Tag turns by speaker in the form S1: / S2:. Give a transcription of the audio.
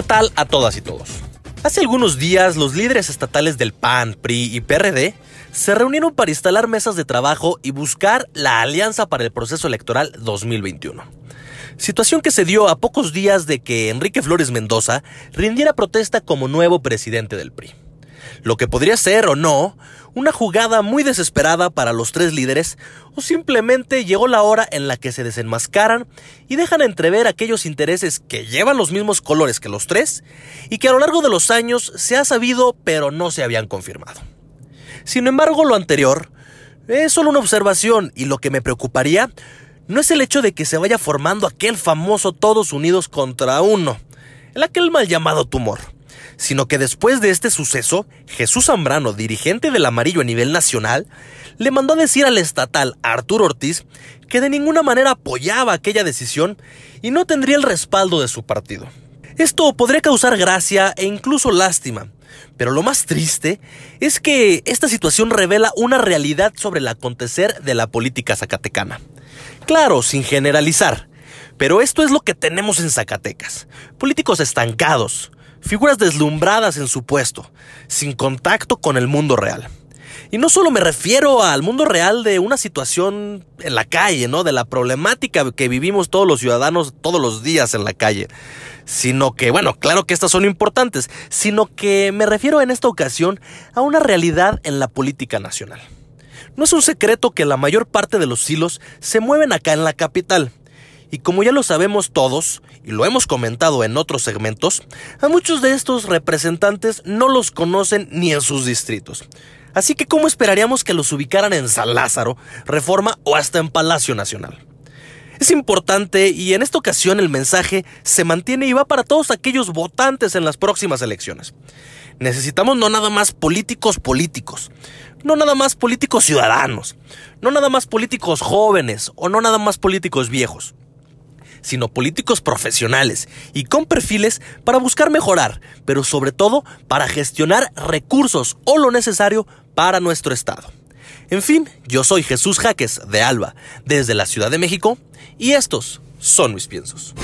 S1: ¿qué tal a todas y todos? Hace algunos días los líderes estatales del PAN, PRI y PRD se reunieron para instalar mesas de trabajo y buscar la alianza para el proceso electoral 2021. Situación que se dio a pocos días de que Enrique Flores Mendoza rindiera protesta como nuevo presidente del PRI. Lo que podría ser o no una jugada muy desesperada para los tres líderes o simplemente llegó la hora en la que se desenmascaran y dejan entrever aquellos intereses que llevan los mismos colores que los tres y que a lo largo de los años se ha sabido pero no se habían confirmado. Sin embargo, lo anterior es solo una observación y lo que me preocuparía no es el hecho de que se vaya formando aquel famoso todos unidos contra uno, el aquel mal llamado tumor sino que después de este suceso, Jesús Zambrano, dirigente del amarillo a nivel nacional, le mandó a decir al estatal Arturo Ortiz que de ninguna manera apoyaba aquella decisión y no tendría el respaldo de su partido. Esto podría causar gracia e incluso lástima, pero lo más triste es que esta situación revela una realidad sobre el acontecer de la política zacatecana. Claro, sin generalizar, pero esto es lo que tenemos en Zacatecas. Políticos estancados, figuras deslumbradas en su puesto, sin contacto con el mundo real. Y no solo me refiero al mundo real de una situación en la calle, ¿no? De la problemática que vivimos todos los ciudadanos todos los días en la calle. Sino que, bueno, claro que estas son importantes, sino que me refiero en esta ocasión a una realidad en la política nacional. No es un secreto que la mayor parte de los hilos se mueven acá en la capital. Y como ya lo sabemos todos, y lo hemos comentado en otros segmentos, a muchos de estos representantes no los conocen ni en sus distritos. Así que ¿cómo esperaríamos que los ubicaran en San Lázaro, Reforma o hasta en Palacio Nacional? Es importante y en esta ocasión el mensaje se mantiene y va para todos aquellos votantes en las próximas elecciones. Necesitamos no nada más políticos políticos, no nada más políticos ciudadanos, no nada más políticos jóvenes o no nada más políticos viejos sino políticos profesionales y con perfiles para buscar mejorar, pero sobre todo para gestionar recursos o lo necesario para nuestro Estado. En fin, yo soy Jesús Jaques de Alba, desde la Ciudad de México, y estos son mis piensos.